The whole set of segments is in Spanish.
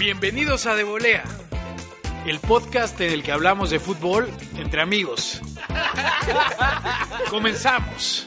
Bienvenidos a De Volea, el podcast en el que hablamos de fútbol entre amigos. Comenzamos.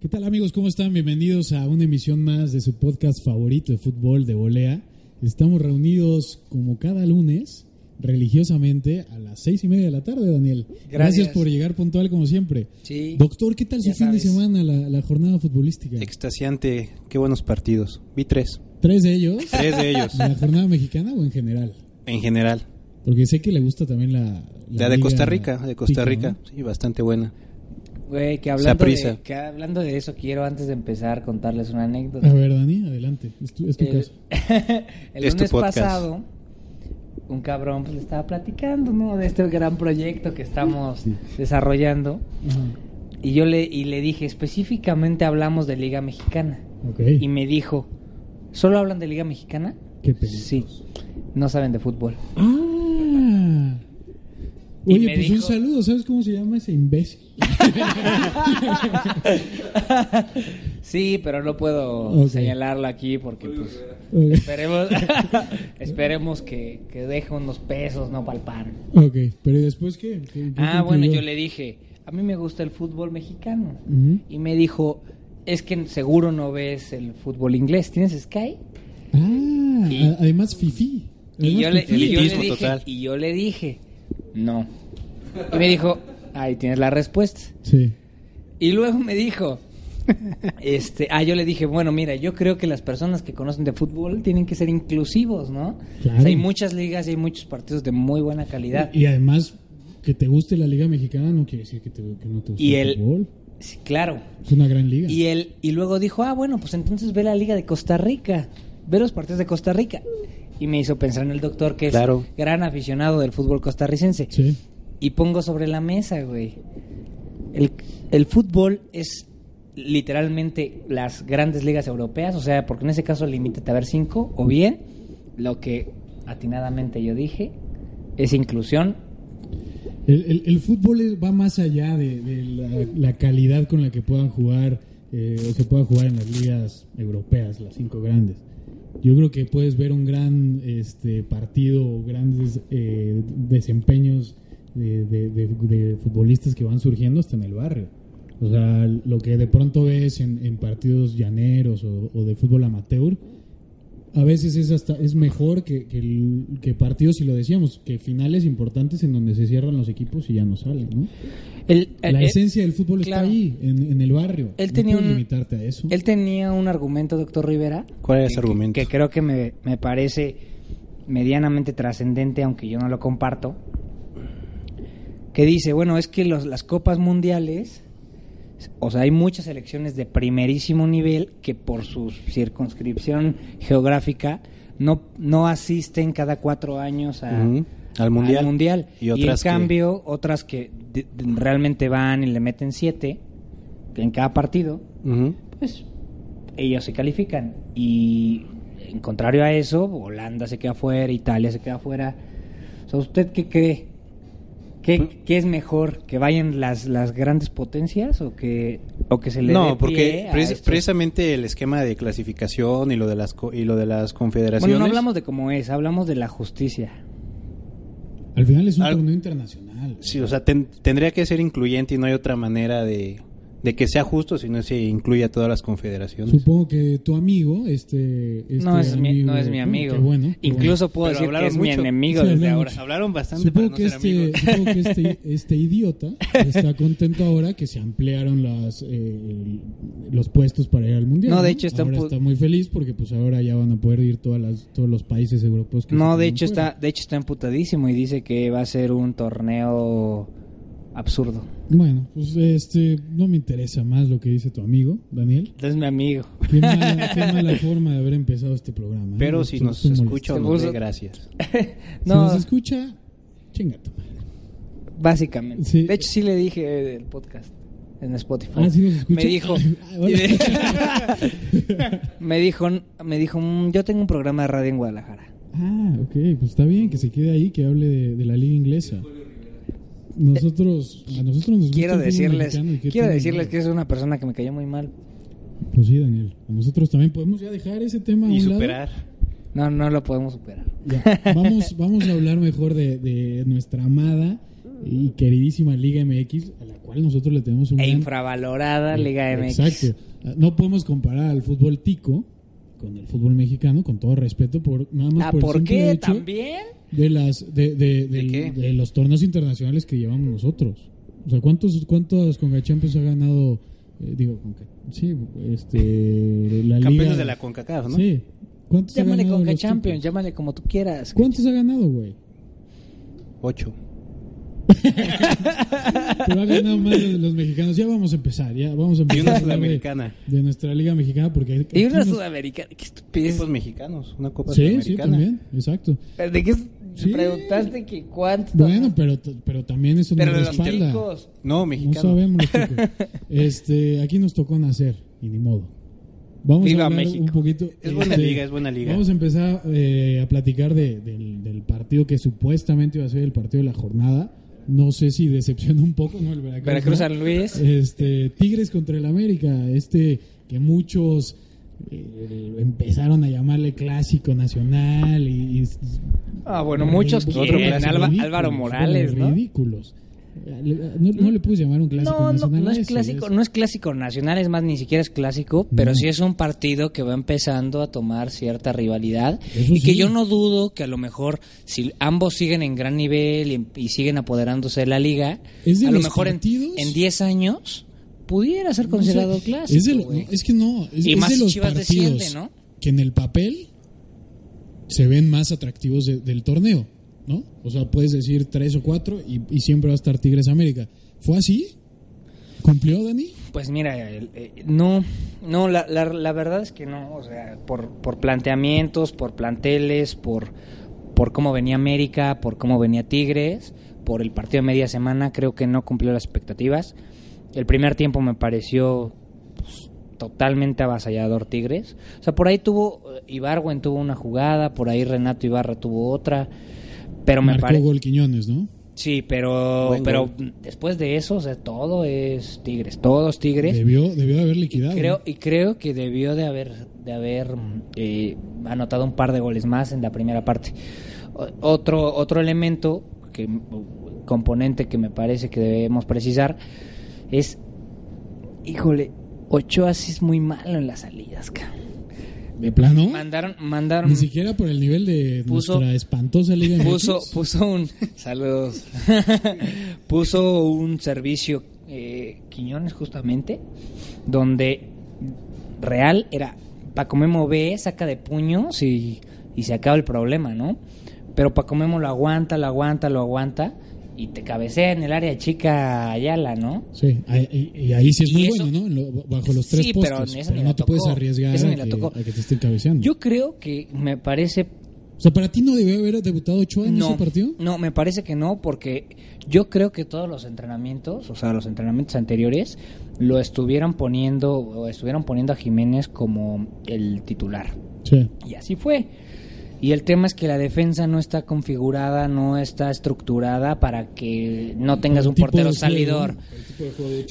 ¿Qué tal amigos? ¿Cómo están? Bienvenidos a una emisión más de su podcast favorito de fútbol de volea. Estamos reunidos como cada lunes, religiosamente, a las seis y media de la tarde, Daniel. Gracias. por llegar puntual como siempre. Sí. Doctor, ¿qué tal su Ya fin de semana, la, la jornada futbolística? Extasiante, qué buenos partidos. Vi tres, ¿Tres de ellos? tres de ellos, ¿De la jornada mexicana o en general? en general. Porque sé que le gusta también la... La de Costa Rica, de Costa Rica, ¿no? sí, bastante buena. Güey, que hablando, de, que hablando de eso, quiero antes de empezar contarles una anécdota. A ver, Dani, adelante. Es tu, es tu El, caso. el Es tu lunes podcast. pasado, un cabrón pues, le estaba platicando, ¿no? De este gran proyecto que estamos desarrollando. Y yo le, y le dije, específicamente hablamos de Liga Mexicana. Y me dijo, ¿solo hablan de Liga Mexicana? Qué. Sí. No saben de fútbol. Ah. Y Oye, pues un saludo. ¿Sabes cómo se llama ese imbécil? sí, pero no puedo Ok. señalarlo aquí porque pues... Esperemos, esperemos que, que deje unos pesos, no palpar. Ok, pero ¿y después qué? ¿Qué- qué Ah, bueno, yo le dije, a mí me gusta el fútbol mexicano. Y me dijo, es que seguro no ves el fútbol inglés, ¿tienes Sky? Ah, Y- además Fifi. Y yo, le, y yo dije, total. y yo le dije, no. Y me dijo, ahí tienes la respuesta. Sí. Y luego me dijo, este, ah, yo le dije, bueno, mira, yo creo que las personas que conocen de fútbol tienen que ser inclusivos, ¿no? Claro. O sea, hay muchas ligas y hay muchos partidos de muy buena calidad. Y además, que te guste la Liga Mexicana no quiere decir que, te- que no te guste Y el el- fútbol. Sí, claro. Es una gran liga. Y él y luego dijo, ah, bueno, pues entonces ve la Liga de Costa Rica, ve los partidos de Costa Rica. Y me hizo pensar en el doctor que es Claro. gran aficionado del fútbol costarricense. Sí. Y pongo sobre la mesa, güey. El, el fútbol es literalmente las grandes ligas europeas, o sea, porque en ese caso limítate a ver cinco, o bien lo que atinadamente yo dije es inclusión. El, fútbol va más allá de, la, calidad con la que puedan jugar eh, o se pueda jugar en las ligas europeas, las cinco grandes. Yo creo que puedes ver un gran este, partido grandes eh, desempeños de, de- de- de futbolistas que van surgiendo hasta en el barrio. O sea, lo que de pronto ves en, en partidos llaneros o, o de fútbol amateur, a veces es hasta es mejor que, que, el- que partidos, y lo decíamos, que finales importantes en donde se cierran los equipos y ya no salen, ¿no? El- el- La el- esencia del fútbol claro. está ahí, en, en el barrio. Él No tenía un- limitarte a eso. Él tenía un argumento, doctor Rivera. ¿Cuál era que- ese argumento? Que creo que me, me parece medianamente trascendente, aunque yo no lo comparto. Que dice, bueno, es que los- las copas mundiales, o sea, hay muchas selecciones de primerísimo nivel que por su circunscripción geográfica no, no asisten cada cuatro años a, al mundial. mundial. Y Y, otras en que- cambio, otras que de- de- realmente van y le meten siete en cada partido, pues ellos se califican. Y en contrario a eso, Holanda se queda fuera, Italia se queda fuera. O sea, ¿usted qué cree? ¿Qué, qué es mejor? ¿Que vayan las, las grandes potencias o que, o que se le dé No, pie porque a estos? precisamente el esquema de clasificación y lo de las co- y lo de las confederaciones. Bueno, no hablamos de cómo es, hablamos de la justicia. Al final es un Al- torneo internacional. Sí, o sea, ten- tendría que ser incluyente y no hay otra manera de, de que sea justo si no se incluye a todas las confederaciones. Supongo que tu amigo, este... este no, es mi, amigo- no es mi amigo. Qué bueno. qué Incluso puedo Pero decir que hablaron es mi mucho. enemigo Sí, desde hablaron ahora. mucho. Hablaron bueno. bastante Supongo para que, no ser este, supongo que este, este idiota está contento ahora que se ampliaron las, eh, los puestos para ir al mundial. No, de hecho está ahora está muy feliz porque pues ahora ya van a poder ir todas las, todos los países europeos. Que No, de hecho fuera. está, de hecho está emputadísimo y dice que va a ser un torneo absurdo. Bueno, pues este, no me interesa más lo que dice tu amigo, Daniel. Es mi amigo. Qué mala, qué mala forma de haber empezado este programa. ¿eh? Pero si nos escucha nos ve, gracias. Si No, nos escucha, chinga tu madre. básicamente. Sí. De hecho sí le dije el podcast en Spotify. Ah, sí nos escucha. Me dijo, me dijo, me dijo, "Mm, yo tengo un programa de radio en Guadalajara. Ah, ok, pues está bien que se quede ahí, que hable de, de la liga inglesa. Nosotros, a nosotros nos gusta Quiero decirles, quiero decirles de- que es una persona que me cayó muy mal. Pues sí, Daniel. Nosotros también podemos ya dejar ese tema a Y lado. superar. No, no lo podemos superar. Ya, Vamos, vamos a hablar mejor de, de nuestra amada y queridísima Liga MX, a la cual nosotros le tenemos un E gran- infravalorada Liga MX. Exacto. No podemos comparar al fútbol tico con el fútbol mexicano, con todo respeto, por nada más Ah, por, el ¿por simple qué hecho también? de las de, de, ¿De los torneos internacionales que llevamos nosotros. O sea, ¿cuántos cuántos Conca Champions ha ganado? eh, digo, Conca, sí, este, la Campeones liga. de la CONCACAF, ¿no? Sí. ¿Cuántos ha Llámale Conca Champions, llámale como tú quieras. ¿Cuántos ha ganado, güey? Ocho. Pero ha ganado más de los mexicanos. Ya vamos a empezar, ya vamos a Y empezar una a hablar de, sudamericana. de nuestra liga mexicana porque aquí Y una nos- sudamericana. Qué estupidez. Equipos mexicanos. Una copa Sí, sí, sudamericana. también, exacto. ¿De qué Sí. preguntaste que cuántos? Bueno, pero, pero también eso Pero nos de los respalda. ticos. No, No mexicano. sabemos los chicos. Este, aquí nos tocó nacer y ni modo. Vamos Viva a hablar México. un poquito. Es buena este, liga, es buena liga. Vamos a empezar eh, a platicar de- del, del partido que supuestamente iba a ser el partido de la jornada. No sé si decepciona un poco, ¿no? El Veracruz. San Luis. Este, Tigres contra el América, este que muchos eh, empezaron a llamarle clásico nacional y, y- Ah, bueno, muchos quieren. Álvaro Morales, ¿no? Ridículos. No, no le puedes llamar un clásico No, nacional. no es clásico, es- no es clásico nacional, es más, ni siquiera es clásico, pero sí es un partido que va empezando a tomar cierta rivalidad Eso y que yo no dudo que a lo mejor si ambos siguen en gran nivel y, y siguen apoderándose de la liga, Es de a lo mejor en, partidos- en 10 años pudiera ser sé, considerado clásico. Es, de lo- es que no, es, Y más de los Chivas partidos que en el papel se ven más atractivos de- del torneo, ¿no? O sea, puedes decir tres o cuatro y, siempre va a estar Tigres América. ¿Fue así? ¿Cumplió, Dani? Pues mira, eh, no, no, la, la, la verdad es que no, o sea, por, por planteamientos, por planteles, por, por cómo venía América, por cómo venía Tigres, por el partido de media semana, creo que no cumplió las expectativas. El primer tiempo me pareció pues, totalmente avasallador Tigres. O sea, por ahí tuvo, eh, Ibargüen tuvo una jugada, por ahí Renato Ibarra tuvo otra, pero me parece... gol Quiñones, ¿no? Sí, pero, Buen pero gol. después de eso, o sea, todo es Tigres, todos Tigres. Debió, debió de haber liquidado. Creo, y creo que debió de haber, de haber eh, anotado un par de goles más en la primera parte. O- otro, otro elemento, que, componente que me parece que debemos precisar, es, híjole, Ochoa sí es muy malo en las salidas, cabrón. De plano. Mandaron, mandaron, Ni siquiera por el nivel de Puso- nuestra espantosa Liga MX. puso, puso un, saludos, puso un servicio eh, Quiñones justamente, donde real era Paco Memo ve, saca de puños y, y se acaba el problema, ¿no? Pero Paco Memo lo aguanta, lo aguanta, lo aguanta y te cabecea en el área chica Ayala, ¿no? Sí, y, y ahí sí es muy eso- bueno, ¿no? Bajo los tres Sí, pero postes. Pero, ni no la te puedes arriesgar a que, tocó. a que te estén cabeceando. Yo creo que me parece O sea, ¿para ti no debió haber debutado Ochoa en no, ese partido? No, me parece que no, porque yo creo que todos los entrenamientos, o sea, los entrenamientos anteriores, lo estuvieron poniendo, o estuvieron poniendo a Jiménez como el titular. Sí. Y así fue. Y el tema es que la defensa no está configurada, no está estructurada para que no tengas un portero salidor.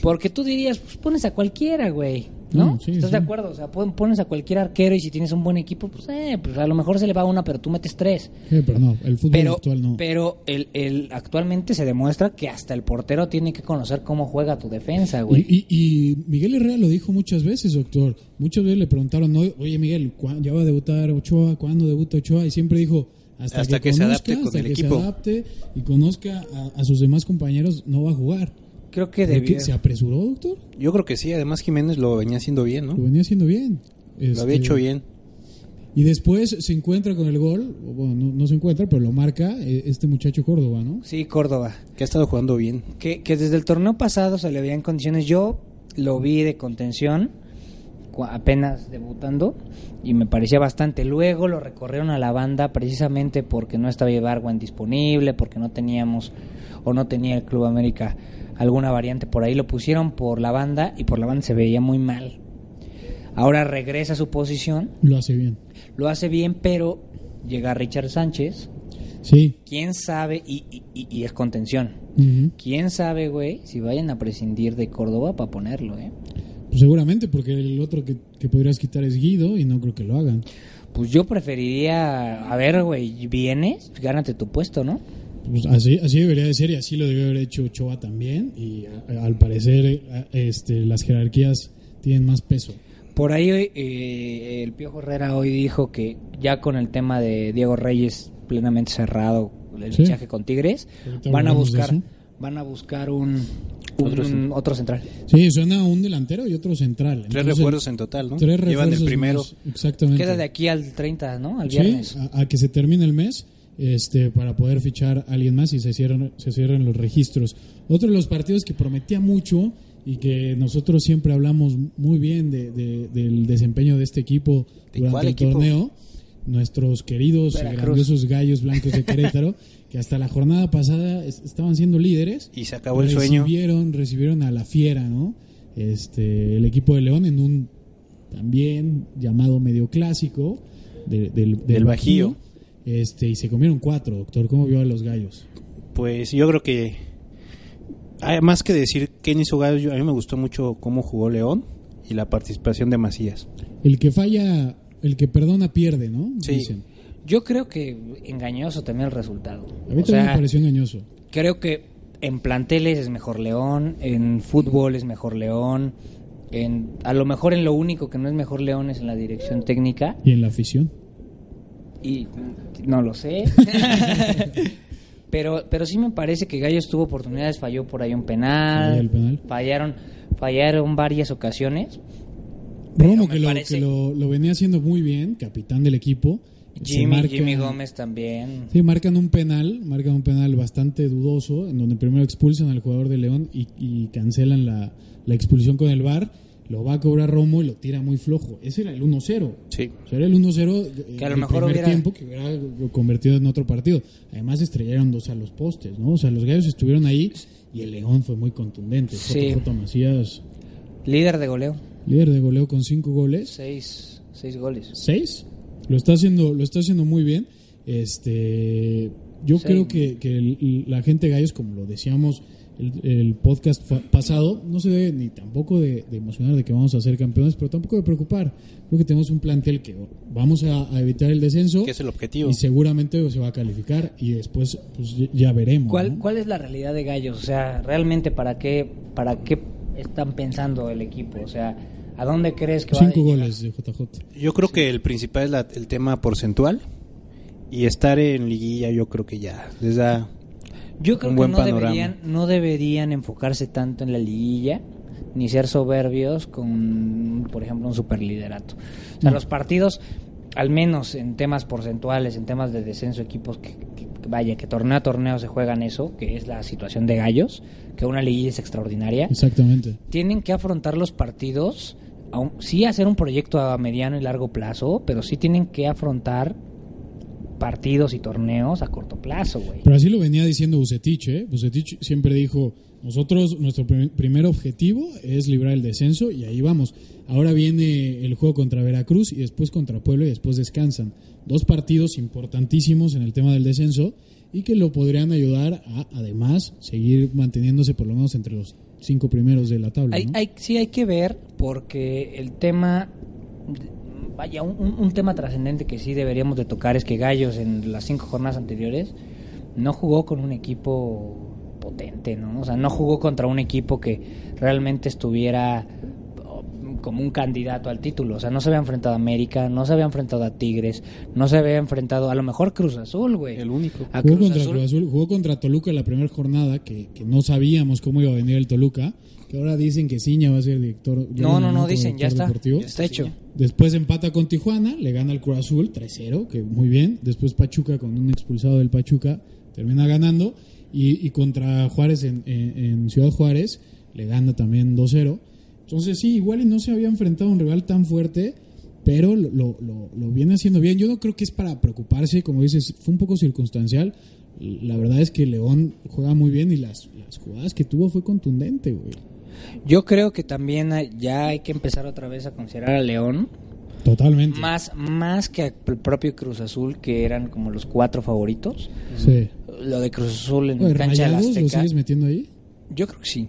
Porque tú dirías, pues pones a cualquiera, güey. ¿No? No, sí, ¿Estás sí. de acuerdo? O sea, pon- pones a cualquier arquero y si tienes un buen equipo, pues, eh, pues a lo mejor se le va una, pero tú metes tres. Sí, pero no, el fútbol Pero, actual no. pero el, el, actualmente se demuestra que hasta el portero tiene que conocer cómo juega tu defensa, güey. Y, y- y Miguel Herrera lo dijo muchas veces, doctor. Muchas veces le preguntaron, "No, oye Miguel, ¿cuándo ya va a debutar Ochoa? ¿Cuándo debuta Ochoa? Y siempre dijo, hasta, Hasta que, que se conozca, adapte con hasta el que equipo". se adapte y conozca a, a sus demás compañeros, no va a jugar. Creo que ¿Pero debió. qué, ¿Se apresuró, doctor? Yo creo que sí, además Jiménez lo venía haciendo bien, ¿no? Lo venía haciendo bien. Lo Este, había hecho bien. Y después se encuentra con el gol, bueno, no, no se encuentra, pero lo marca eh, este muchacho Córdoba, ¿no? Sí, Córdoba. Que ha estado jugando bien. Que, que desde el torneo pasado se le veía en condiciones. Yo lo vi de contención, apenas debutando, y me parecía bastante. Luego lo recorrieron a la banda precisamente porque no estaba Ibargüen disponible, porque no teníamos o no tenía el Club América alguna variante por ahí. Lo pusieron por la banda y por la banda se veía muy mal. Ahora regresa a su posición, Lo hace bien. lo hace bien, pero llega Richard Sánchez. Sí. ¿Quién sabe? Y, y- y- y es contención. ¿Quién sabe, güey, si vayan a prescindir de Córdoba para ponerlo, eh? Pues seguramente, porque el otro que, que podrías quitar es Guido y no creo que lo hagan. Pues yo preferiría, a ver, güey, vienes, gánate tu puesto, ¿no? Pues así, así debería de ser y así lo debió haber hecho Ochoa también. Y a- al parecer este, las jerarquías tienen más peso. Por ahí eh, el Piojo Herrera hoy dijo que ya con el tema de Diego Reyes plenamente cerrado el Sí. fichaje con Tigres, van a buscar. Van a buscar un, un- Otro un- otro, cent- central. Sí, suena un delantero y otro central. Tres refuerzos en total, ¿no? Tres Llevan el refuerzos primero. más, exactamente. Queda de aquí al 30, ¿no? Al Sí, viernes. a, a que se termine el mes este, para poder fichar a alguien más y se cierren, se cierren los registros. Otro de los partidos que prometía mucho y que nosotros siempre hablamos muy bien de- de- del desempeño de este equipo ¿De durante el equipo? torneo, nuestros queridos y grandiosos gallos blancos de Querétaro, que hasta la jornada pasada es- estaban siendo líderes. Y se acabó el sueño. recibieron, Recibieron a la fiera, ¿no? Este, el equipo de León en un también llamado medio clásico de- del, del, Del Bajío. Este, y se comieron cuatro, doctor. ¿Cómo vio a los gallos? Pues yo creo que hay más que decir quién hizo Gallos, yo- a mí me gustó mucho cómo jugó León y la participación de Macías. El que falla, el que perdona pierde, ¿no? Sí. Dicen. Yo creo que engañoso también el resultado. A mí O también sea, me pareció engañoso. creo que en planteles es mejor León, en fútbol es mejor León, en a lo mejor en lo único que no es mejor León es en la dirección técnica Y en la afición. y no lo sé. pero pero sí me parece que Gallos tuvo oportunidades, falló por ahí un penal, Falló el penal. fallaron fallaron varias ocasiones. Me que, lo, parece- que lo, lo venía haciendo muy bien, capitán del equipo. Jimmy, Jimmy Gómez también. Sí, marcan un penal, marcan un penal bastante dudoso, en donde primero expulsan al jugador de León y, y cancelan la, la expulsión con el VAR. Lo va a cobrar Romo y lo tira muy flojo. Ese era el 1-0. Sí. O sea, era el 1-0 eh, Que a lo el mejor primer hubiera- tiempo que hubiera convertido en otro partido. Además estrellaron dos a los postes, ¿no? O sea, los gallos estuvieron ahí y el León fue muy contundente. Sí. Macías, Líder de goleo. líder de goleo con cinco goles. Seis, seis goles. ¿Seis? Lo está haciendo, lo está haciendo muy bien. Este, yo Sí. creo que, que el- la gente de Gallos, como lo decíamos el, el podcast fa- pasado, no se debe ni tampoco de, de emocionar de que vamos a ser campeones, pero tampoco de preocupar. Creo que tenemos un plantel que vamos a, a evitar el descenso Que es el objetivo. y seguramente se va a calificar y después pues, ya- ya veremos. ¿Cuál, ¿no? ¿Cuál es la realidad de Gallos? O sea, realmente para qué, para qué están pensando el equipo? O sea, ¿a dónde crees que va a Cinco llegar? goles de JJ. Yo creo que el principal es la- el tema porcentual y estar en liguilla yo creo que ya les da Yo creo un que buen no panorama. deberían, no deberían enfocarse tanto en la liguilla ni ser soberbios con, por ejemplo, un superliderato. O sea, No. los partidos, al menos en temas porcentuales, en temas de descenso, equipos que, que- que vaya, que torneo a torneo se juegan eso, que es la situación de gallos, que una liguilla es extraordinaria. Exactamente. tienen que afrontar los partidos, aun- sí hacer un proyecto a mediano y largo plazo, pero sí tienen que afrontar partidos y torneos a corto plazo, güey. Pero así lo venía diciendo Bucetich, ¿eh? Bucetich siempre dijo, nosotros, nuestro prim- primer objetivo es librar el descenso y ahí vamos. Ahora viene el juego contra Veracruz y después contra Puebla y después descansan. Dos partidos importantísimos en el tema del descenso y que lo podrían ayudar a, además, seguir manteniéndose por lo menos entre los cinco primeros de la tabla. Hay, ¿no? hay- sí hay que ver porque el tema, vaya, un, un- tema trascendente que sí deberíamos de tocar es que Gallos en las cinco jornadas anteriores no jugó con un equipo potente, ¿no? O sea, no jugó contra un equipo que realmente estuviera como un candidato al título. O sea, no se había enfrentado a América, no se había enfrentado a Tigres, no se había enfrentado a lo mejor Cruz Azul, güey. el único. A Jugó Cruz contra Azul. Cruz Azul, jugó contra Toluca la primera jornada, que, que no sabíamos cómo iba a venir el Toluca, que ahora dicen que Ciña va a ser director. No, no, no, dicen, ya está. deportivo. Ya está hecho. Después empata con Tijuana, le gana al Cruz Azul 3-0, que muy bien. Después Pachuca con un expulsado del Pachuca termina ganando. Y, y contra Juárez en, en- en Ciudad Juárez le gana también 2-0. Entonces sí, igual y no se había enfrentado a un rival tan fuerte, pero lo, lo, lo- viene haciendo bien. Yo no creo que es para preocuparse, como dices, fue un poco circunstancial. La verdad es que León juega muy bien y las, las jugadas que tuvo fue contundente, güey. Yo creo que también ya hay que empezar otra vez a considerar a León Totalmente. más más que al propio Cruz Azul que eran como los cuatro favoritos. Sí. Lo de Cruz Azul en Oye, cancha de la ¿Rayados lo Azteca. sigues metiendo ahí? Yo creo que sí.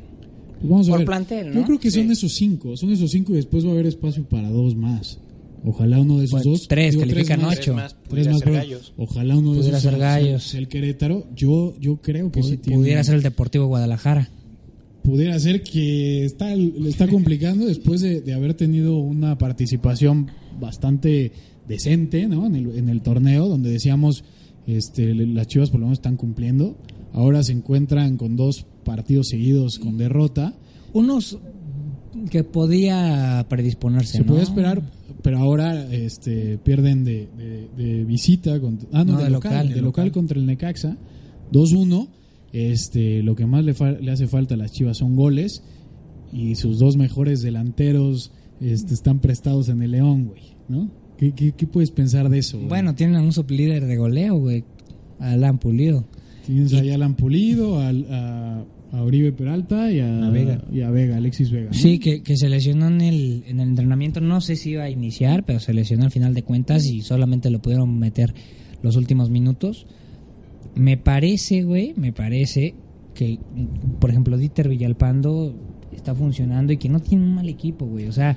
Vamos a Por ver. plantel, ¿no? Yo creo que son esos cinco, son esos cinco y después va a haber espacio para dos más. Ojalá uno de esos Pues, dos. tres, califican más. ocho. Tres más, Tres pudiera más, ser pero gallos. Ojalá uno de Pudiera esos ser gallos. sea el Querétaro. Yo, yo creo que sí tiene- pudiera ser el Deportivo Guadalajara. pudiera ser que está, le está complicando después de, de haber tenido una participación bastante decente ¿no? en, el, en el torneo, donde decíamos este, las Chivas por lo menos están cumpliendo. Ahora se encuentran con dos partidos seguidos con derrota. Unos que podía predisponerse, Se ¿no? puede esperar, pero ahora este, pierden de, de- de visita, contra, ah, no, No, de, de local, local, de de local local. contra el Necaxa, 2-1. Este, lo que más le, fa- le hace falta a las Chivas son goles y sus dos mejores delanteros este, están prestados en el León, güey, ¿no? ¿Qué, qué, qué puedes pensar de eso? güey? Bueno, tienen a un sublíder de goleo, güey. Alan Pulido. Tienes ahí a Alan Pulido, al- a, a Oribe Peralta y a, A Vega. y a Vega, Alexis Vega. ¿no? Sí, que, que se lesionó en el, en el entrenamiento. No sé si iba a iniciar, pero se lesionó al final de cuentas y solamente lo pudieron meter los últimos minutos. Me parece, güey, me parece que, por ejemplo, Dieter Villalpando está funcionando y que no tiene un mal equipo, güey. O sea,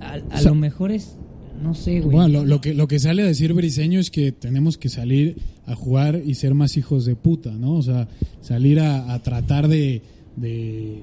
a, a O sea, lo mejor es, no sé, güey. Bueno, lo, lo que, lo que sale a decir Briseño es que tenemos que salir a jugar y ser más hijos de puta, ¿no? O sea, salir a, a tratar de, de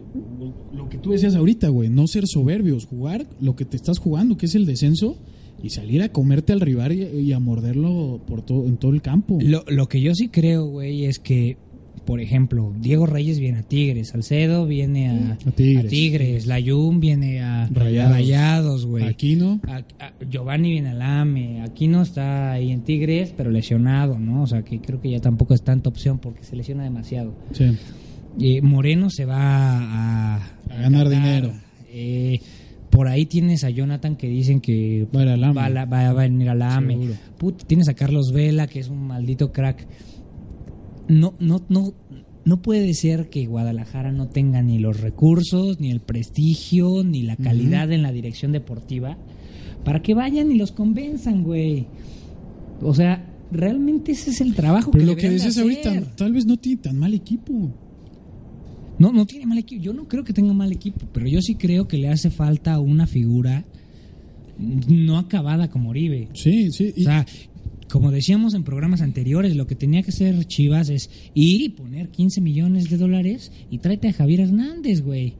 lo que tú decías ahorita, güey, no ser soberbios, jugar lo que te estás jugando, que es el descenso, y salir a comerte al rival y, y a morderlo por todo, en todo el campo. Lo, lo que yo sí creo, güey, es que, por ejemplo, Diego Reyes viene a Tigres, Salcedo viene a, A Tigres. a Tigres, Layún viene a Rayados. güey. Aquí no. A- a- Giovanni viene al AME, aquí no está ahí en Tigres, pero lesionado, ¿no? O sea, que creo que ya tampoco es tanta opción porque se lesiona demasiado. Sí. Eh, Moreno se va a, ganar dinero. Eh, por ahí tienes a Jonathan que dicen que Va a va a, la- va a venir al AME. Put, tienes a Carlos Vela, que es un maldito crack. No, no, no, no puede ser que Guadalajara no tenga ni los recursos, ni el prestigio, ni la calidad en la dirección deportiva para que vayan y los convenzan, güey. O sea, realmente ese es el trabajo Pero que lo que dices ahorita, tal vez no tiene tan mal equipo. No, no tiene mal equipo. Yo no creo que tenga mal equipo, pero yo sí creo que le hace falta una figura no acabada como Oribe. Sí, sí. O sea, como decíamos en programas anteriores, lo que tenía que hacer Chivas es ir y poner 15 millones de dólares y tráete a Javier Hernández, güey.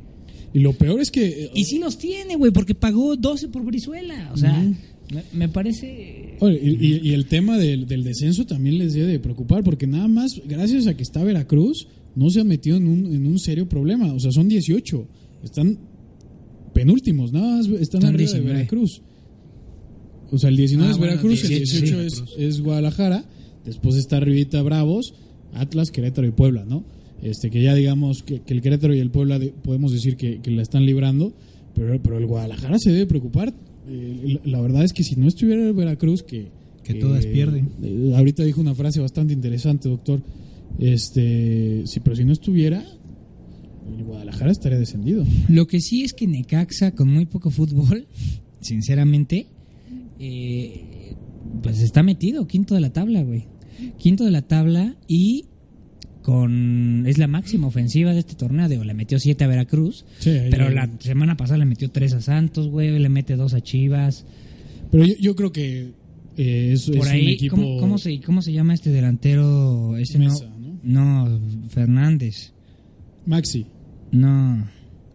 y lo peor es que... Y sí los tiene, güey, porque pagó 12 por Brizuela. O sea, me, me parece... Oye, y, el tema del, del descenso también les debe de preocupar, porque nada más, gracias a que está Veracruz, no se han metido en un, en un serio problema. O sea, son 18. Están penúltimos, nada más están, Están arriba 19. de Veracruz. O sea, el 19 Ah, es bueno, Veracruz, el 18 18 sí. es, es Guadalajara, después está arribita Bravos, Atlas, Querétaro y Puebla, ¿no? Este, que ya digamos que, que el Querétaro y el Puebla de- podemos decir que, que la están librando, pero, pero el Guadalajara se debe preocupar. Eh, la, la verdad es que si no estuviera el Veracruz, que... Que todas pierden. eh, ahorita dijo una frase bastante interesante, doctor. Este, sí, pero si no estuviera, el Guadalajara estaría descendido. Lo que sí es que Necaxa, con muy poco fútbol, sinceramente, eh, pues está metido, quinto de la tabla, güey. Quinto de la tabla y con es la máxima ofensiva de este torneo. Le metió siete a Veracruz, Sí, pero la semana pasada le metió tres a Santos, güey, le mete dos a Chivas. Pero yo, yo creo que eh, es, es Por un ahí, equipo... ¿cómo, cómo se, ¿cómo se llama este delantero? Este no- Mesa, ¿no? no, Fernández. Maxi. No.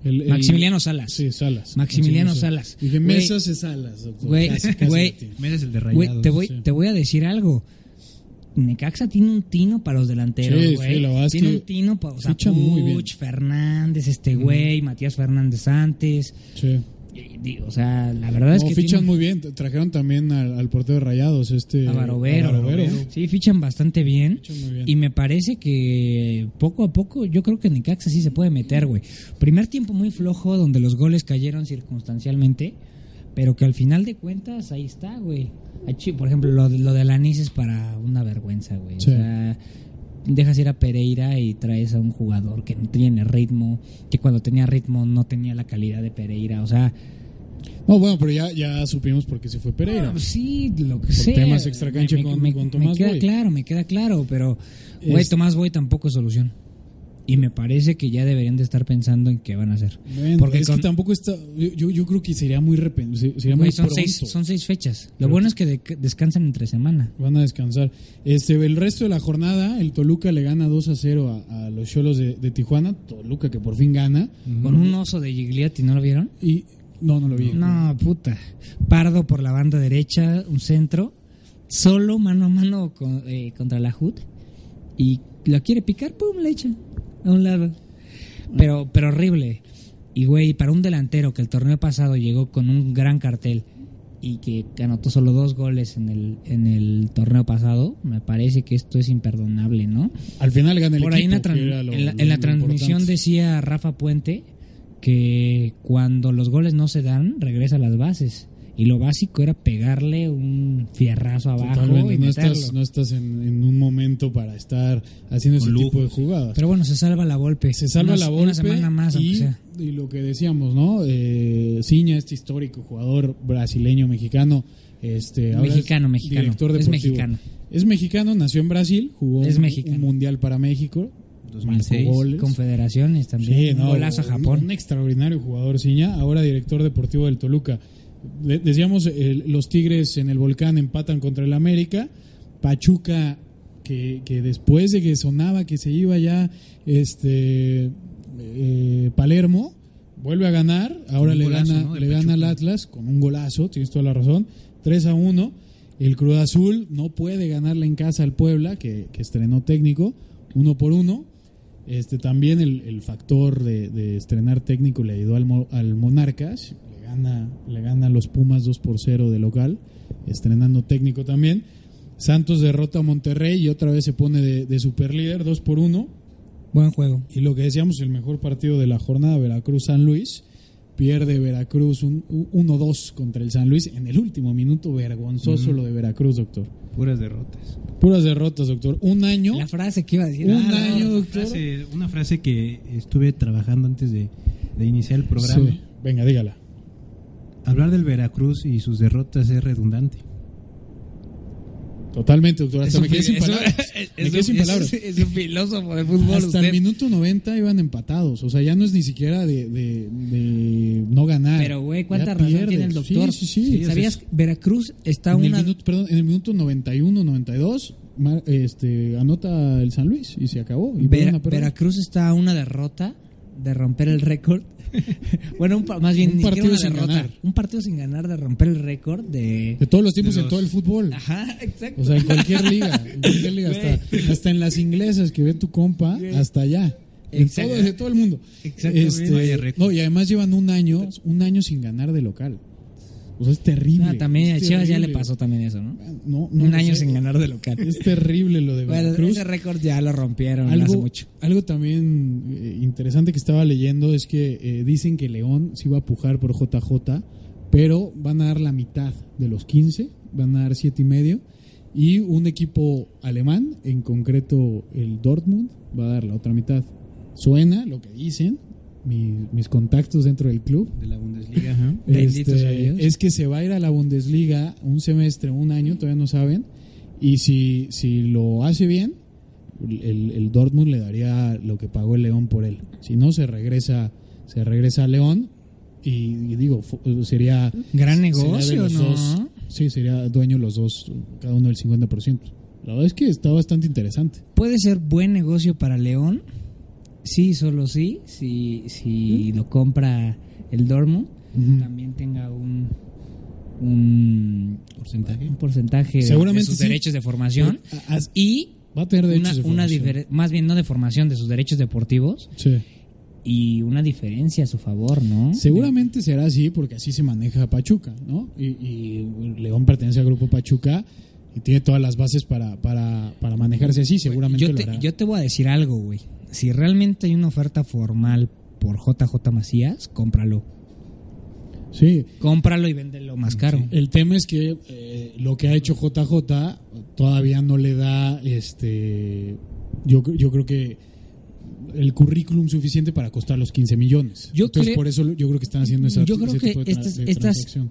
El- el- Maximiliano Salas. Sí, Salas. Maximiliano Salas. Dije, Güey. Mesas es Salas, doctor. Güey, güey. es el de Güey, Rayados. te voy, sí. te voy a decir algo. Necaxa tiene un tino para los delanteros, Sí, güey. sí, la verdad es tiene que un tino para, o sea, fichan muy bien. Puch, Fernández, este güey, Matías Fernández antes. Sí. O sea, la verdad es No, que fichan tienen- muy bien. Trajeron también al, al portero de Rayados, este... a Barovero. a Barovero. Sí, fichan bastante bien. Fichan muy bien. Y me parece que poco a poco yo creo que Necaxa sí se puede meter, güey. Primer tiempo muy flojo donde los goles cayeron circunstancialmente, pero que al final de cuentas ahí está, güey. Por ejemplo, lo, de- lo de Alanis es para una vergüenza, güey. Sí. O sea, dejas ir a Pereira y traes a un jugador que no tiene ritmo, que cuando tenía ritmo no tenía la calidad de Pereira. O sea, No, bueno, pero ya, ya supimos por qué se fue Pereira. Ah, sí, lo que sea. temas extracancha Me- con- me- con me Tomás queda Boy. claro, me queda claro, pero güey, Es- Tomás Boy tampoco es solución. Y me parece que ya deberían de estar pensando en qué van a hacer. Bueno, Porque es con- que tampoco está. Yo, yo, creo que sería muy repen- se- sería muy son, pronto. seis, son seis fechas. Lo Pero- bueno es que de- descansan entre semana. Van a descansar. Este, el resto de la jornada, el Toluca le gana 2 a 0 a, a los Cholos de, de Tijuana. Toluca que por fin gana. Con un oso de Gigliotti, ¿no lo vieron? Y no, no lo vi. No, puta. Pardo por la banda derecha, un centro, solo mano a mano con- eh, contra la HUD. Y la quiere picar, pum, le echa a un lado. Pero, pero horrible. Y güey, para un delantero que el torneo pasado llegó con un gran cartel y que anotó solo dos goles en el, en el torneo pasado, me parece que esto es imperdonable, ¿no? Al final gana el Por ahí en la, lo- en la- en transmisión importante. decía Rafa Puente que cuando los goles no se dan, regresa a las bases. Y lo básico era pegarle un fierrazo abajo Totalmente, y no meterlo. estás, no estás en, en un momento para estar haciendo ese tipo de jugadas. Pero bueno, se salva la golpe. se salva Una- la golpe Una semana más, y, sea. y lo que decíamos, ¿no? Eh, Ciña, este histórico jugador brasileño mexicano, este ahora es Mexicano, mexicano. director Es deportivo. mexicano. Es mexicano, nació en Brasil, jugó Es un- mexicano. un mundial para México, 2006. marcó goles. Confederaciones también. Sí, un golazo a un- Japón. Un, extraordinario jugador, Ciña, ahora director deportivo del Toluca. De- decíamos, el- los Tigres en el Volcán empatan contra el América. Pachuca, que, que después de que sonaba que se iba ya este eh, Palermo, vuelve a ganar. Ahora le golazo, gana, le gana al. Atlas con un golazo, tienes toda la razón. 3 a 1. El Cruz Azul no puede ganarle en casa al Puebla, que, que estrenó técnico, uno por uno. Este, también el, el factor de, de estrenar técnico le ayudó al, al Monarcas. Le gana, le gana a los Pumas 2 por 0 de local, estrenando técnico también. Santos derrota a Monterrey y otra vez se pone de, de superlíder 2 por 1. Buen juego. Y lo que decíamos, el mejor partido de la jornada, Veracruz-San Luis. Pierde Veracruz un- un 1-2 contra el San Luis en el último minuto. Vergonzoso lo de Veracruz, doctor. Puras derrotas. Puras derrotas, doctor. Un año. La frase que iba a decir. Un Ah, año, no. doctor. Frase- una frase que estuve trabajando antes de, de iniciar el programa. Sí. Venga, dígala. Hablar del Veracruz y sus derrotas es redundante. Totalmente, doctor. Hasta Es me un quedé sin es palabras. es Me un- quedé sin es- palabras. Es un filósofo del fútbol. Hasta usted. el minuto 90 iban empatados. O sea, ya no es ni siquiera de, de- de no ganar. Pero, güey, ¿cuánta Ya razón pierdes. tiene el doctor? Sí, sí, sí. ¿Sabías que Veracruz está en, el una... minuto, perdón, en el minuto 91, 92, ma- este, anota el San Luis y se acabó. Y Vera- vuelven a perder. Veracruz está a una derrota de romper el récord. bueno, un pa- más bien Un partido sin derrota. ganar. Un partido sin ganar de romper el récord de... De todos los tiempos en todo el fútbol. Ajá, exacto. O sea, en cualquier liga. En cualquier liga hasta, hasta en las inglesas que ve tu compa, hasta allá. En todo, de todo el mundo. Exactamente. Este, no, y además llevan un año, un año sin ganar de local. O sea, es terrible. Ah, también a Chivas ya le pasó también eso, ¿no? No, no un año sé. sin ganar de local. Es terrible lo de Bueno, Veracruz. ese récord ya lo rompieron hace algo, mucho. algo también eh, interesante que estaba leyendo es que eh, dicen que León sí va a pujar por JJ, pero van a dar la mitad de los 15, van a dar siete y medio, y un equipo alemán, en concreto el Dortmund, va a dar la otra mitad. Suena lo que dicen mi- mis contactos dentro del club. De la Bundesliga. ajá. Este, es que se va a ir a la Bundesliga un semestre, un año, todavía no saben. Y si, si lo hace bien, el, el Dortmund le daría lo que pagó el León por él. Si no, se regresa, se regresa a León y, y digo, sería... Gran sería de negocio, los ¿no? dos- sí, sería dueño los dos, cada uno del 50%. La verdad es que está bastante interesante. Puede ser buen negocio para León. Sí, solo sí. Si, si lo compra el Dortmund, Ujú. también tenga un... Un Porcentaje. un porcentaje de- Seguramente de sus sí. derechos de formación A- a- y Va a tener una, derechos de una difere- más bien no de formación de sus derechos deportivos Sí. y una diferencia a su favor, ¿no? Seguramente será así porque así se maneja Pachuca, ¿no? Y, y León pertenece al grupo Pachuca y tiene todas las bases para, para, para manejarse así, seguramente yo lo te, hará. yo te voy a decir algo, güey. Si realmente hay una oferta formal por JJ Macías, cómpralo. Sí, Cómpralo y véndelo más caro. el tema es que eh, lo que ha hecho JJ todavía no le da, este, yo, yo creo que el currículum suficiente para costar los 15 millones. Yo Entonces creo- por eso yo creo que están haciendo esa, Yo creo ese que estas,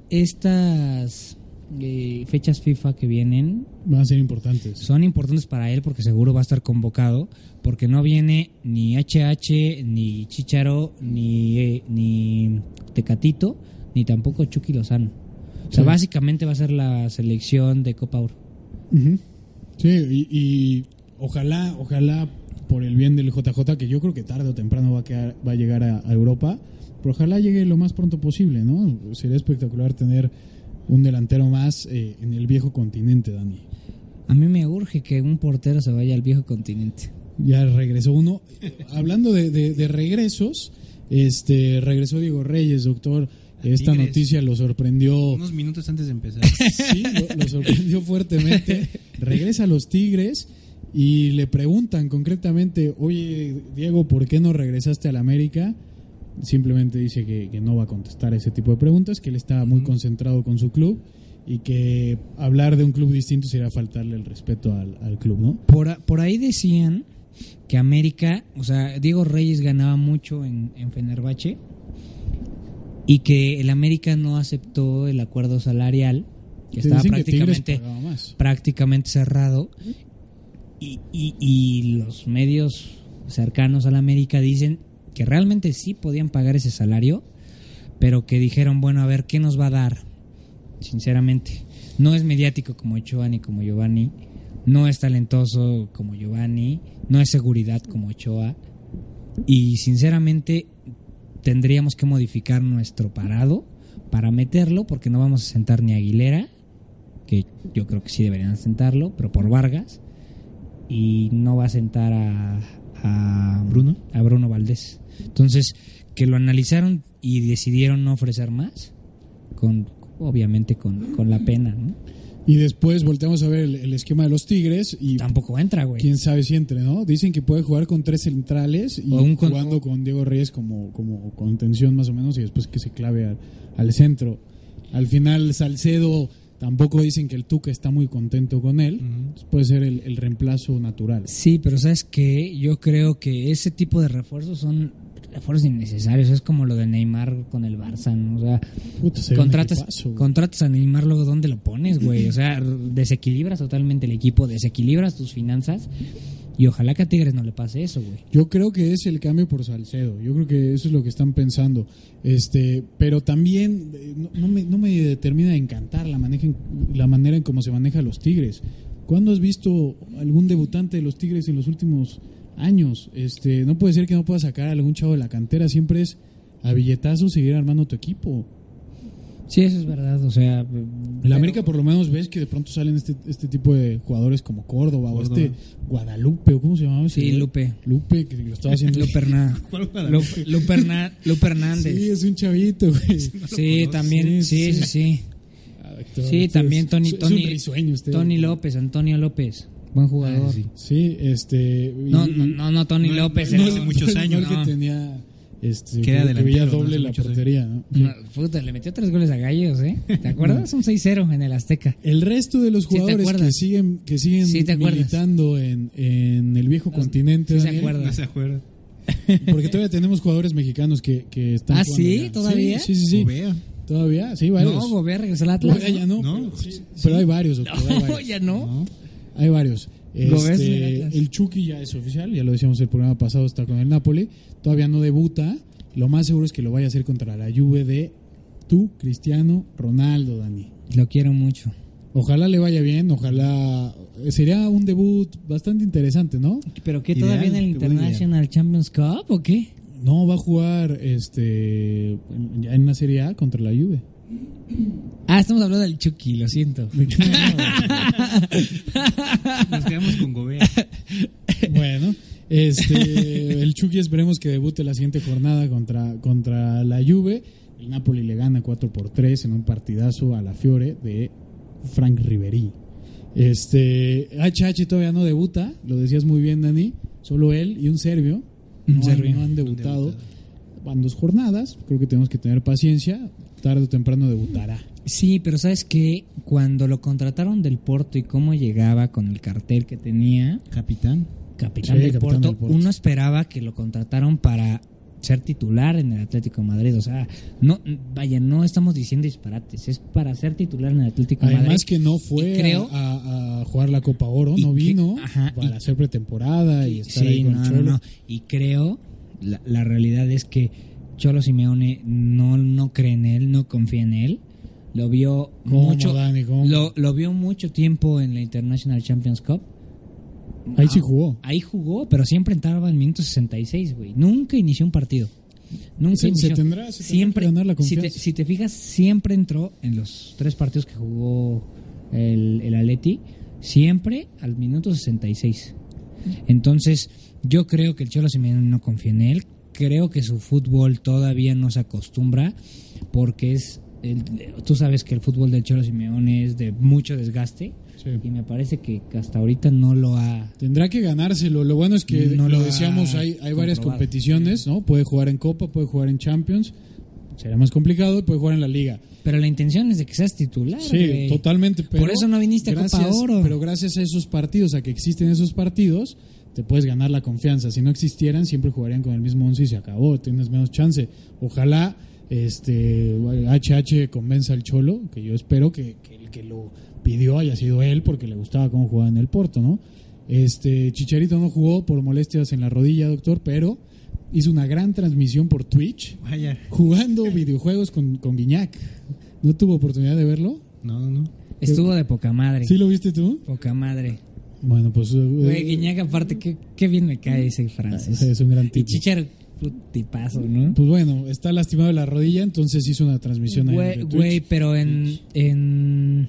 estas eh, fechas FIFA que vienen Van a ser importantes. son importantes para él porque seguro va a estar convocado, porque no viene ni HH, ni Chicharo, ni, eh, ni Tecatito, ni tampoco Chucky Lozano. O sea, Sí. básicamente va a ser la selección de Copa Oro. Sí, y, y ojalá, ojalá por el bien del JJ, que yo creo que tarde o temprano va a, quedar- va a llegar a, a Europa, pero ojalá llegue lo más pronto posible, ¿no? Sería espectacular tener un delantero más eh, en el viejo continente, Dani. A mí me urge que un portero se vaya al viejo continente. Ya regresó uno. Hablando de, de- de regresos, este regresó Diego Reyes, doctor. Esta Tigres. noticia lo sorprendió. Unos minutos antes de empezar. Sí, lo, lo sorprendió fuertemente. Regresa a los Tigres y le preguntan concretamente, oye, Diego, ¿por qué no regresaste al América? Simplemente dice que, que no va a contestar ese tipo de preguntas, que él está muy concentrado con su club y que hablar de un club distinto sería faltarle el respeto al, al club, ¿no? Por, a- por ahí decían que América, o sea, Diego Reyes ganaba mucho en, en Fenerbahce y que el América no aceptó el acuerdo salarial, que estaba que prácticamente, prácticamente cerrado. Y, y- y los medios cercanos al América dicen que realmente sí podían pagar ese salario, pero que dijeron, bueno, a ver, ¿qué nos va a dar? Sinceramente, no es mediático como Ochoa ni como Giovanni, no es talentoso como Giovanni, no es seguridad como Ochoa, y sinceramente tendríamos que modificar nuestro parado para meterlo, porque no vamos a sentar ni a Aguilera, que yo creo que sí deberían sentarlo, pero por Vargas, y no va a sentar a, a Bruno. a Bruno Valdés. Entonces, que lo analizaron y decidieron no ofrecer más, con obviamente con, con la pena, ¿no? Y después volteamos a ver el, el esquema de los Tigres y Tampoco entra, güey. quién sabe si entre, ¿no? Dicen que puede jugar con tres centrales y O un con- jugando con Diego Reyes como, como contención más o menos y después que se clave al, al centro. Al final Salcedo tampoco dicen que el Tuca está muy contento con él. Puede ser el, el reemplazo natural. Sí, pero sabes que yo creo que ese tipo de refuerzos son refuerzos innecesarios. Es como lo de Neymar con el Barça, ¿no? O sea, Puta, contratas, equipazo, contratas a Neymar, luego ¿dónde lo pones, güey? O sea, desequilibras totalmente el equipo, desequilibras tus finanzas y ojalá que a Tigres no le pase eso, güey. Yo creo que es el cambio por Salcedo. Yo creo que eso es lo que están pensando. Este, pero también eh, no, me, no me termina de encantar la, manejen- la manera en cómo se maneja los Tigres. ¿Cuándo has visto algún debutante de los Tigres en los últimos años? Este, no puede ser que no pueda sacar a algún chavo de la cantera. Siempre es a billetazos seguir armando tu equipo. Sí, eso es verdad, o sea... En la América por lo menos ves que de pronto salen este, este tipo de jugadores como Córdoba, o Córdoba. este Guadalupe, o cómo se llamaba ese Sí, güey? Lupe. Lupe, que lo estaba haciendo. Lupe Herná- Lu- Lupe Herná- Lupe Hernández. Sí, es un chavito, güey. Sí, también, sí, sí, sí. Sí, también Tony, Es un Tony, risueño usted. Tony López, Antonio López, buen jugador. Sí, este. y- No, no, no, no, Tony No, López. no de muchos no, años, el que no. tenía. Este, Que era que veía delantero, doble ¿no? la portería, ¿no? Sí. No, puta, le metió tres goles a Gallos, ¿eh? ¿Te acuerdas? Un 6-0 en el Azteca. El resto de los Sí, jugadores que siguen, que siguen Sí, militando en, en el viejo No, continente, sí se. No se acuerda. porque todavía tenemos jugadores mexicanos que, que están ¿Ah, sí? ya. ¿Todavía? Sí, sí, sí. Gobea. Todavía, sí, varios. No, Gobert regresó al Atlas. Gobea ya no, No, pero, sí, pero hay varios. hay No, varios. ya no. Hay varios. Este, el Chucky ya es oficial, ya lo decíamos el programa pasado, está con el Napoli. Todavía no debuta. Lo más seguro es que lo vaya a hacer contra la Juve de tú, Cristiano Ronaldo, Dani. Lo quiero mucho. Ojalá le vaya bien, ojalá sería un debut bastante interesante, ¿no? ¿Pero qué? ¿Todavía en el. International Champions Cup o qué? No va a jugar este en- en una Serie A contra la Juve. Ah, estamos hablando del Chucky, lo siento. Nos quedamos con Gobea. Bueno, este, el Chucky esperemos que debute la siguiente jornada contra, contra la Juve. El Napoli le gana 4 por 3 en un partidazo a la Fiore de Frank Ribery. Este, HH todavía no debuta, lo decías muy bien, Dani. Solo él y un serbio. Un no, serbio. Han, no han debutado. Van dos jornadas, creo que tenemos que tener paciencia. Tarde o temprano debutará. Sí, pero ¿sabes qué? Cuando lo contrataron del Porto y cómo llegaba con el cartel que tenía, Capitán. capitán, Sí, del, capitán Porto, del Porto. uno esperaba que lo contrataron para ser titular en el Atlético de Madrid. O sea, no, vaya, no estamos diciendo disparates, es para ser titular en el Atlético de Madrid. Además que no fue creo- a, a jugar la Copa Oro, no que- vino ajá, para y- hacer pretemporada y estar Sí, ahí con no, el no, no. Y creo, la, la realidad es que Cholo Simeone no, no cree en él, no confía en él. Lo vio ¿Cómo, mucho, Dani, cómo? lo, lo vio mucho tiempo en la International Champions Cup. Ahí sí Ah, jugó. Ahí jugó, pero siempre entraba al minuto 66, güey. Nunca inició un partido. Nunca Se- se inició. tendrá- se tendrá siempre, que ganar la si, te, si te fijas, siempre entró en los tres partidos que jugó el, el Atleti, siempre al minuto 66. Entonces, yo creo que el Cholo Simeone no confía en él. Creo que su fútbol todavía no se acostumbra porque es... el- tú sabes que el fútbol del Cholo Simeone es de mucho desgaste Sí. y me parece que hasta ahorita no lo ha... Tendrá que ganárselo. Lo bueno es que, No lo lo decíamos, ha hay, hay varias competiciones, ¿no? Puede jugar en Copa, puede jugar en Champions. Será más complicado y puede jugar en la Liga. Pero la intención es de que seas titular. Sí, totalmente. Pero Por eso no viniste a Copa Oro. Pero gracias a esos partidos, a que existen esos partidos, te puedes ganar la confianza. Si no existieran, siempre jugarían con el mismo once y se acabó. Tienes menos chance. Ojalá este HH convenza al Cholo, que yo espero que, que el que lo pidió haya sido él, porque le gustaba cómo jugaba en el Porto, ¿no? Este Chicharito no jugó por molestias en la rodilla, doctor, pero hizo una gran transmisión por Twitch Vaya. jugando videojuegos con, con Guiñac. ¿No tuvo oportunidad de verlo? No, no. Estuvo de poca madre. ¿Sí lo viste tú? Poca madre. Bueno, pues. eh, Güey, Guiñac, aparte, qué, qué bien me cae ese francés. es un gran Y tipo. Chicharo, un tipazo, ¿no? Pues bueno, está lastimado de la rodilla, entonces hizo una transmisión ahí Güey, Twitch. güey, pero en, en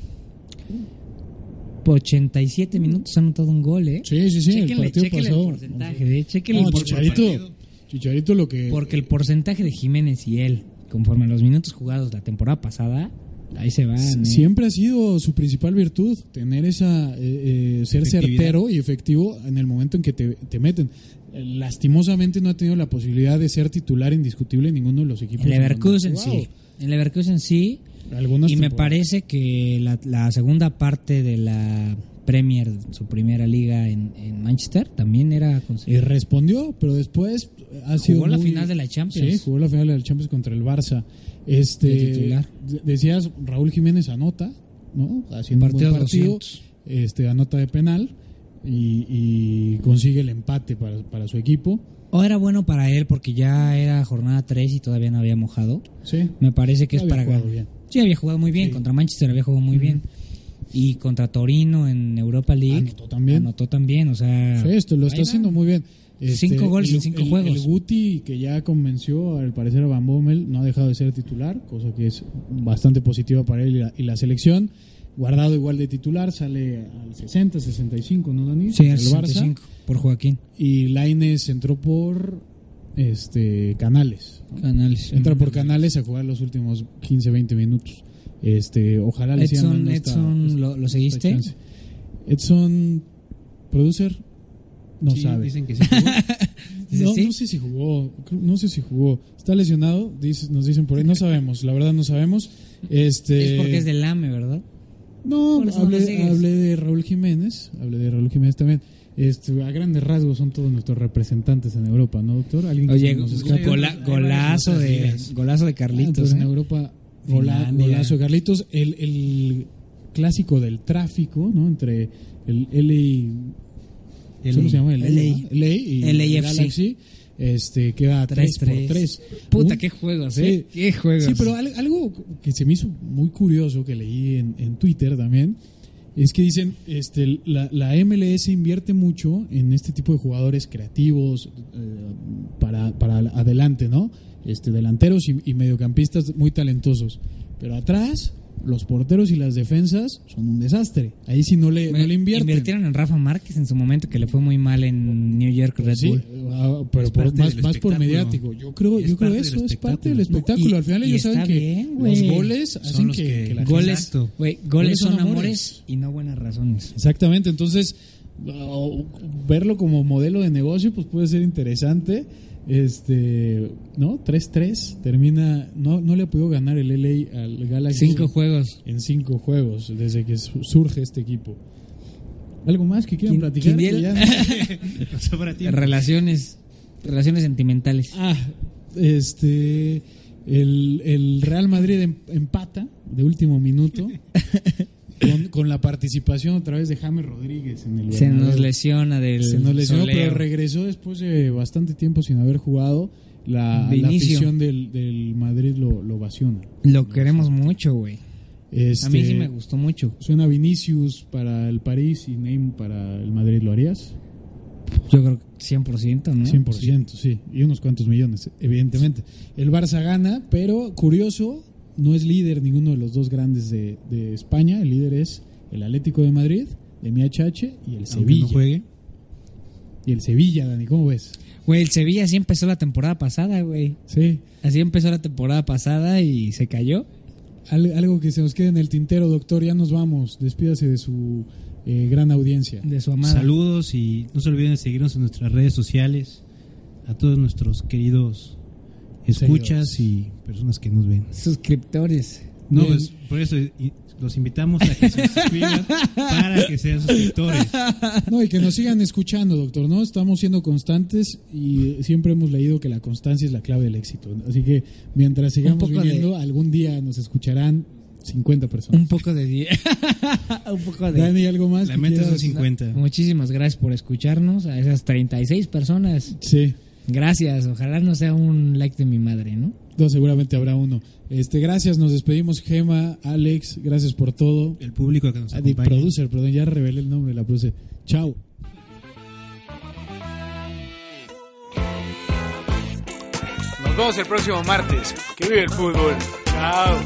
87 minutos ha anotado un gol, ¿eh? Sí, sí, sí, el Chéquenle, partido chéquenle pasó. el porcentaje, ¿eh? Chéquenle No, el por- Chicharito, Chicharito lo que. Porque el porcentaje de Jiménez y él, conforme a los minutos jugados la temporada pasada, ahí se van. ¿eh? Siempre ha sido su principal virtud, tener esa, eh, eh, ser certero y efectivo en el momento en que te, te meten. Lastimosamente no ha tenido la posibilidad de ser titular indiscutible en ninguno de los equipos. El Leverkusen sí. El Leverkusen sí. Algunas y me parece que la, la segunda parte de la Premier, su primera liga en, en Manchester, también era Y conseguida. respondió, pero después ha sido la muy- final de la Champions. Sí, jugó la final de la Champions contra el Barça. Este, De titular. de- decías, Raúl Jiménez anota, ¿no? Haciendo un buen partido. 200. Este, anota de penal y, y consigue el empate para, para su equipo. O era bueno para él porque ya era jornada 3 y todavía no había mojado. Sí. Me parece que es Había para jugado bien. Sí, había jugado muy bien. Sí. Contra Manchester había jugado muy bien. Y contra Torino en Europa League. Anotó también. Anotó también, o sea. Sí, esto lo está va. haciendo muy bien. Este, Cinco goles el- en cinco el- juegos. El Guti, que ya convenció al parecer a Van Bommel, no ha dejado de ser titular, cosa que es bastante positiva para él y la, y la selección. Guardado igual de titular, sale al 60, 65, ¿no, Dani? Sí, El al Barça. 65 por Joaquín. Y Laines entró por este Canales. Canales. Entra por Canales a jugar los últimos 15, 20 minutos. Este, ojalá le Edson, esta- Edson, esta- ¿lo, seguiste? Edson, producer, no Sí, sabe. Dicen que sí. jugó. ¿Dice No, sí? no sé si jugó, no sé si jugó. Está lesionado, dice- nos dicen por ahí, no sabemos, la verdad no sabemos. Este, Es porque es del AME, ¿verdad? No, hablé, de Raúl Jiménez, hablé de Raúl Jiménez también. Este, a grandes rasgos son todos nuestros representantes en Europa, ¿no, doctor? ¿Alguien que Oye, nos gola- golazo, de, golazo de Ah, Carlitos. pues en ¿eh? Europa, gola- golazo de Carlitos. El, el clásico del tráfico, ¿no? Entre el LA. ¿Cómo se llama? El LA. LA y LAFC. Galaxy. Este, queda 3 por 3-3. 3. Puta, qué juegos, ¿eh? Qué juegos. Sí, pero al- algo que se me hizo muy curioso que leí en, en Twitter también es que dicen este la, la MLS invierte mucho en este tipo de jugadores creativos eh, para, para adelante, ¿no? Este delanteros y, y mediocampistas muy talentosos, pero atrás los porteros y las defensas son un desastre. Ahí sí no le, no le invierten. Invirtieron en Rafa Márquez en su momento que le fue muy mal en New York Red Sí, Bull. ah, pero por- más, más por mediático. Yo creo, Es yo creo eso es parte del espectáculo. No, y- Al final ellos saben está que bien, los goles Son hacen los que, que- que la Goles, Exacto. güey, goles, Goles son son amores. amores. y no buenas razones. Exactamente, entonces verlo como modelo de negocio pues puede ser interesante. Este, ¿no? 3-3 termina no no le ha podido ganar el LA al Galaxy Cinco juegos. en cinco juegos desde que su- surge este equipo. ¿Algo más que quieran ¿Quién- platicar? Que ya-. Relaciones, relaciones sentimentales. Ah, Este, el, el Real Madrid em- empata de último minuto con, con la participación otra vez de James Rodríguez en el Se nos lesiona del Se nos lesionó, soleo. pero regresó después de bastante tiempo sin haber jugado. La, De la afición del, del Madrid lo, lo ovaciona. Lo queremos mucho, güey. Este, A mí sí me gustó mucho. Suena Vinicius para el París y Neymar para el Madrid. ¿Lo harías? Yo creo que 100%, ¿no? 100%, sí. Y unos cuantos millones, evidentemente. El Barça gana, pero curioso, no es líder ninguno de los dos grandes de, de España. El líder es el Atlético de Madrid, de MHH, y el Sevilla. no juegue. Y el Sevilla, Dani, ¿cómo ves? Güey, el Sevilla así empezó la temporada pasada, güey. Sí. Así empezó la temporada pasada y se cayó. Al- algo que se nos quede en el tintero, doctor. Ya nos vamos. Despídase de su eh, gran audiencia. De su amada. Saludos y no se olviden de seguirnos en nuestras redes sociales. A todos nuestros queridos escuchas y personas que nos ven. Suscriptores. No, pues, por eso los invitamos a que se suscriban para que sean suscriptores. No, y que nos sigan escuchando, doctor, ¿no? Estamos siendo constantes y siempre hemos leído que la constancia es la clave del éxito. Así que mientras sigamos de- viniendo, algún día nos escucharán 50 personas. Un poco de... di- Un poco de... Dani, ¿algo más? La meta son quieras? 50. Muchísimas gracias por escucharnos a esas 36 personas. Sí, Gracias. Ojalá no sea un like de mi madre, ¿no? no, seguramente habrá uno. Este, gracias, nos despedimos, Gema, Alex, gracias por todo. El público que nos Ah, acompaña. producer, perdón, ya revelé el nombre de la producer. Chao. Nos vemos el próximo martes. Que vive el fútbol. Chao.